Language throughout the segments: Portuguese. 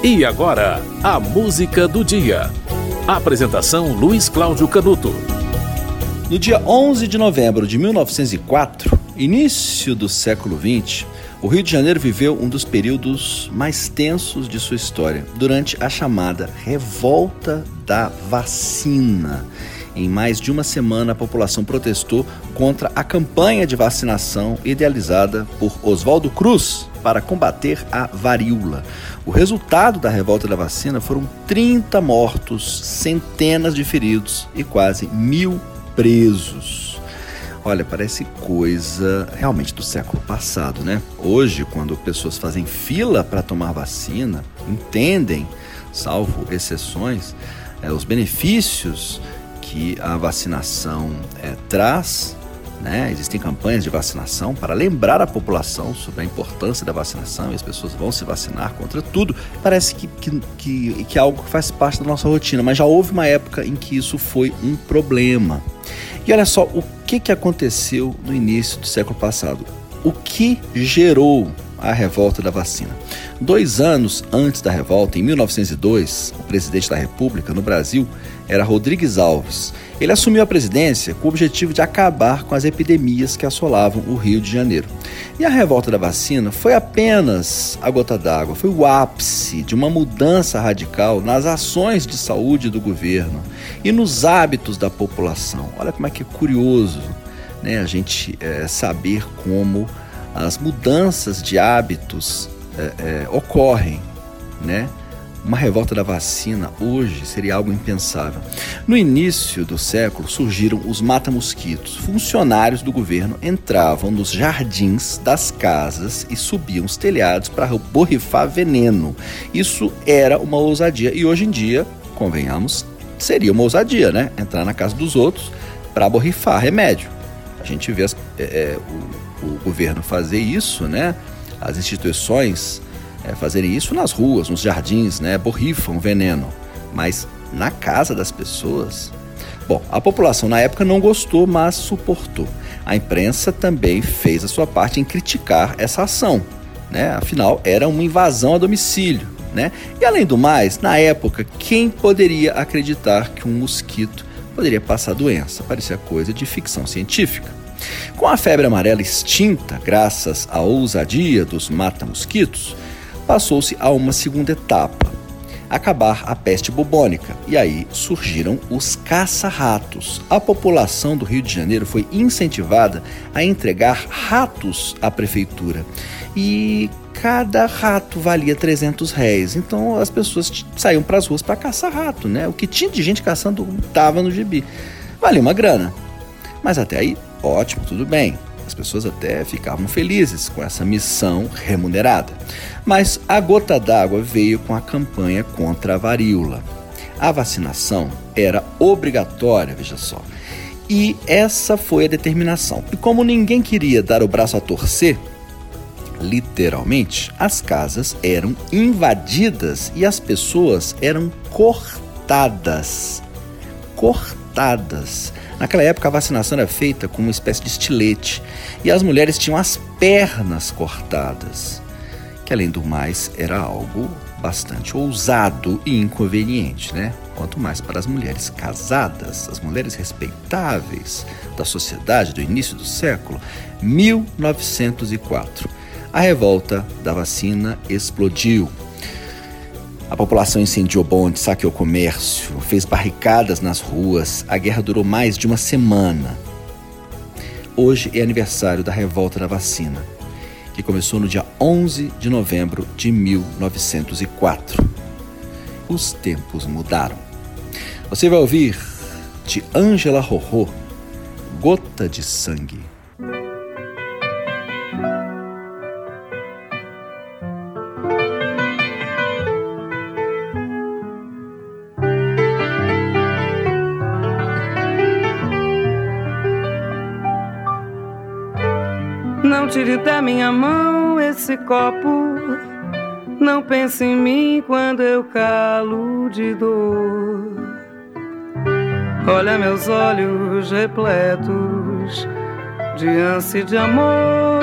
E agora, a música do dia. Apresentação Luiz Cláudio Canuto. No dia 11 de novembro de 1904, início do século XX, o Rio de Janeiro viveu um dos períodos mais tensos de sua história, durante a chamada Revolta da Vacina. Em mais de uma semana, a população protestou contra a campanha de vacinação idealizada por Oswaldo Cruz para combater a varíola. O resultado da revolta da vacina foram 30 mortos, centenas de feridos e quase mil presos. Olha, parece coisa realmente do século passado, né? Hoje, quando pessoas fazem fila para tomar vacina, entendem, salvo exceções, é, os benefícios que a vacinação é, traz. Né? Existem campanhas de vacinação para lembrar a população sobre a importância da vacinação e as pessoas vão se vacinar contra tudo. Parece que, que, que, que é algo que faz parte da nossa rotina, mas já houve uma época em que isso foi um problema. E olha só o que, que aconteceu no início do século passado. O que gerou a revolta da vacina? Dois anos antes da revolta, em 1902, o presidente da República no Brasil era Rodrigues Alves. Ele assumiu a presidência com o objetivo de acabar com as epidemias que assolavam o Rio de Janeiro. E a revolta da vacina foi apenas a gota d'água, foi o ápice de uma mudança radical nas ações de saúde do governo e nos hábitos da população. Olha como é que é curioso né, a gente é, saber como as mudanças de hábitos é, é, ocorrem, né? Uma revolta da vacina hoje seria algo impensável. No início do século surgiram os mata-mosquitos. Funcionários do governo entravam nos jardins das casas e subiam os telhados para borrifar veneno. Isso era uma ousadia e hoje em dia, convenhamos, seria uma ousadia, né? Entrar na casa dos outros para borrifar remédio. A gente vê as, é, é, o, o governo fazer isso, né? As instituições é, fazerem isso nas ruas, nos jardins, né? Borrifam veneno. Mas na casa das pessoas. Bom, a população na época não gostou, mas suportou. A imprensa também fez a sua parte em criticar essa ação. Né? Afinal, era uma invasão a domicílio. Né? E além do mais, na época, quem poderia acreditar que um mosquito poderia passar doença? Parecia coisa de ficção científica. Com a febre amarela extinta, graças à ousadia dos mata-mosquitos, passou-se a uma segunda etapa, acabar a peste bubônica. E aí surgiram os caça-ratos. A população do Rio de Janeiro foi incentivada a entregar ratos à prefeitura. E cada rato valia 300 réis. Então as pessoas saíam para as ruas para caçar rato, né? O que tinha de gente caçando estava no gibi. Valia uma grana. Mas até aí, ótimo, tudo bem. As pessoas até ficavam felizes com essa missão remunerada. Mas a gota d'água veio com a campanha contra a varíola. A vacinação era obrigatória, veja só. E essa foi a determinação. E como ninguém queria dar o braço a torcer, literalmente, as casas eram invadidas e as pessoas eram cortadas. Cortadas. Naquela época, a vacinação era feita com uma espécie de estilete e as mulheres tinham as pernas cortadas, que além do mais era algo bastante ousado e inconveniente, né? Quanto mais para as mulheres casadas, as mulheres respeitáveis da sociedade do início do século, 1904. A revolta da vacina explodiu a população incendiou bondes, saqueou comércio, fez barricadas nas ruas. A guerra durou mais de uma semana. Hoje é aniversário da revolta da vacina, que começou no dia 11 de novembro de 1904. Os tempos mudaram. Você vai ouvir de Angela Rorô, Gota de Sangue. Não tire da minha mão esse copo. Não pense em mim quando eu calo de dor. Olha meus olhos repletos de ânsia de amor.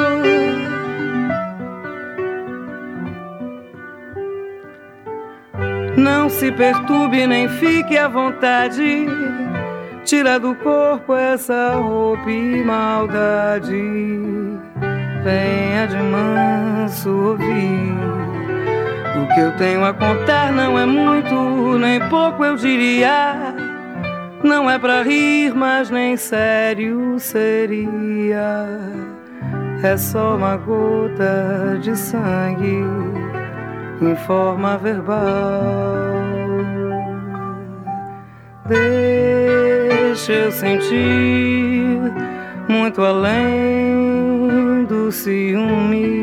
Não se perturbe nem fique à vontade. Tira do corpo essa roupa e maldade. Venha de manso ouvir. O que eu tenho a contar não é muito, nem pouco eu diria. Não é pra rir, mas nem sério seria. É só uma gota de sangue em forma verbal. Deixa eu sentir muito além do ciúme.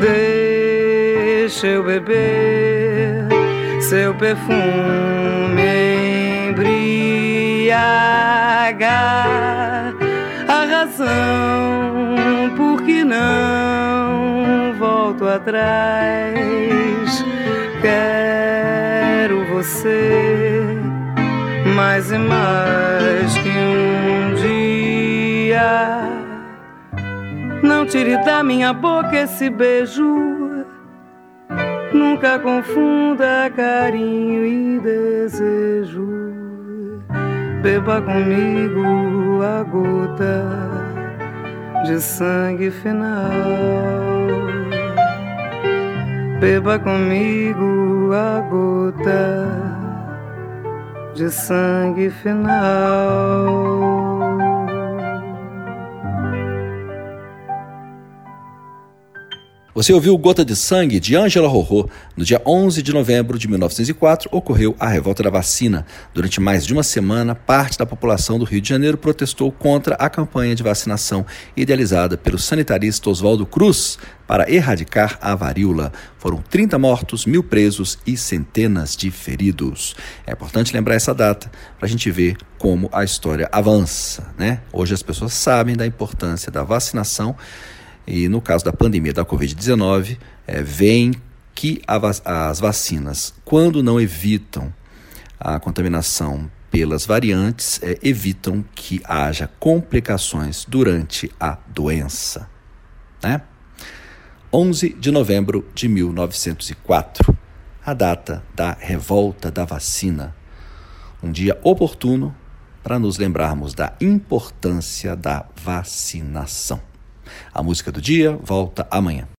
Deixa eu beber seu perfume embriagar a razão por que não volto atrás. Quero você mais e mais que um dia. Não tire da minha boca esse beijo. Nunca confunda carinho e desejo. Beba comigo a gota de sangue final. Beba comigo a gota de sangue final. Você ouviu Gota de Sangue de Angela Rorô. No dia 11 de novembro de 1904 ocorreu a revolta da vacina. Durante mais de uma semana, parte da população do Rio de Janeiro protestou contra a campanha de vacinação idealizada pelo sanitarista Oswaldo Cruz para erradicar a varíola. Foram 30 mortos, mil presos e centenas de feridos. É importante lembrar essa data para a gente ver como a história avança. Né? Hoje as pessoas sabem da importância da vacinação e no caso da pandemia da Covid-19, é, vem que as vacinas, quando não evitam a contaminação pelas variantes, é, evitam que haja complicações durante a doença. Né? 11 de novembro de 1904, a data da revolta da vacina. Um dia oportuno para nos lembrarmos da importância da vacinação. A música do dia volta amanhã.